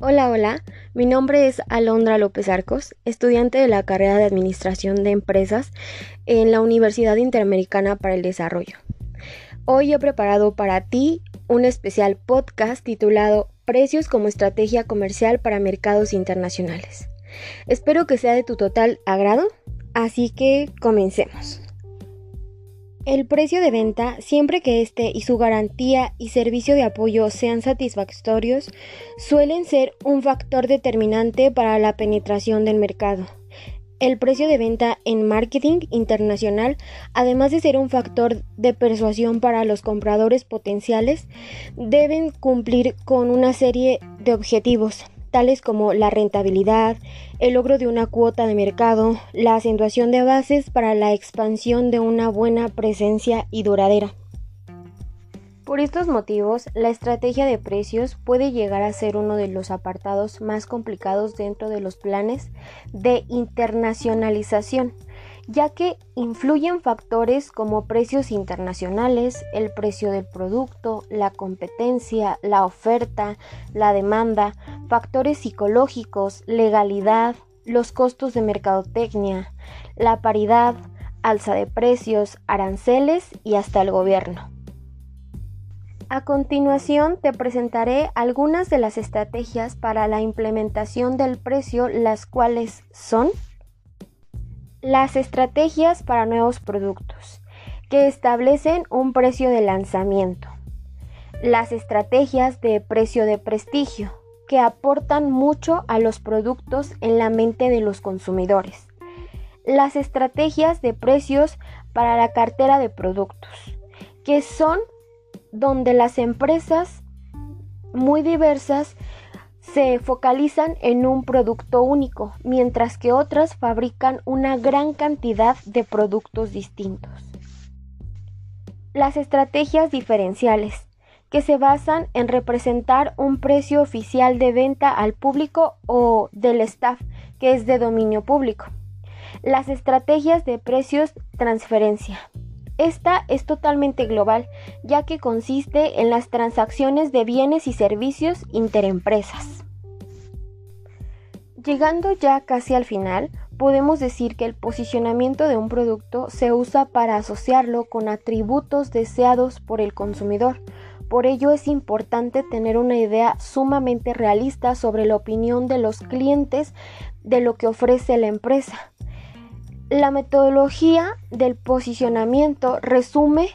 Hola, hola, mi nombre es Alondra López Arcos, estudiante de la carrera de Administración de Empresas en la Universidad Interamericana para el Desarrollo. Hoy he preparado para ti un especial podcast titulado Precios como estrategia comercial para mercados internacionales. Espero que sea de tu total agrado, así que comencemos. El precio de venta, siempre que éste y su garantía y servicio de apoyo sean satisfactorios, suelen ser un factor determinante para la penetración del mercado. El precio de venta en marketing internacional, además de ser un factor de persuasión para los compradores potenciales, deben cumplir con una serie de objetivos tales como la rentabilidad, el logro de una cuota de mercado, la acentuación de bases para la expansión de una buena presencia y duradera. Por estos motivos, la estrategia de precios puede llegar a ser uno de los apartados más complicados dentro de los planes de internacionalización ya que influyen factores como precios internacionales, el precio del producto, la competencia, la oferta, la demanda, factores psicológicos, legalidad, los costos de mercadotecnia, la paridad, alza de precios, aranceles y hasta el gobierno. A continuación te presentaré algunas de las estrategias para la implementación del precio, las cuales son las estrategias para nuevos productos, que establecen un precio de lanzamiento. Las estrategias de precio de prestigio, que aportan mucho a los productos en la mente de los consumidores. Las estrategias de precios para la cartera de productos, que son donde las empresas muy diversas se focalizan en un producto único, mientras que otras fabrican una gran cantidad de productos distintos. Las estrategias diferenciales, que se basan en representar un precio oficial de venta al público o del staff, que es de dominio público. Las estrategias de precios transferencia. Esta es totalmente global, ya que consiste en las transacciones de bienes y servicios interempresas. Llegando ya casi al final, podemos decir que el posicionamiento de un producto se usa para asociarlo con atributos deseados por el consumidor. Por ello es importante tener una idea sumamente realista sobre la opinión de los clientes de lo que ofrece la empresa. La metodología del posicionamiento resume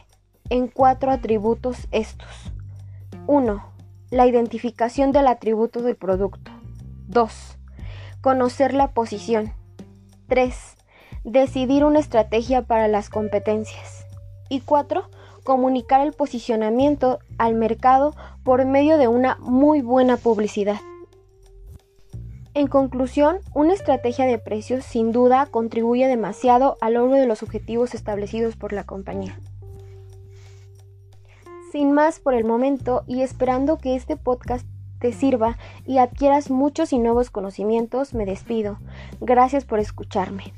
en cuatro atributos estos. 1. La identificación del atributo del producto. 2. Conocer la posición. 3. Decidir una estrategia para las competencias. Y 4. Comunicar el posicionamiento al mercado por medio de una muy buena publicidad. En conclusión, una estrategia de precios sin duda contribuye demasiado al logro de los objetivos establecidos por la compañía. Sin más por el momento y esperando que este podcast te sirva y adquieras muchos y nuevos conocimientos, me despido. Gracias por escucharme.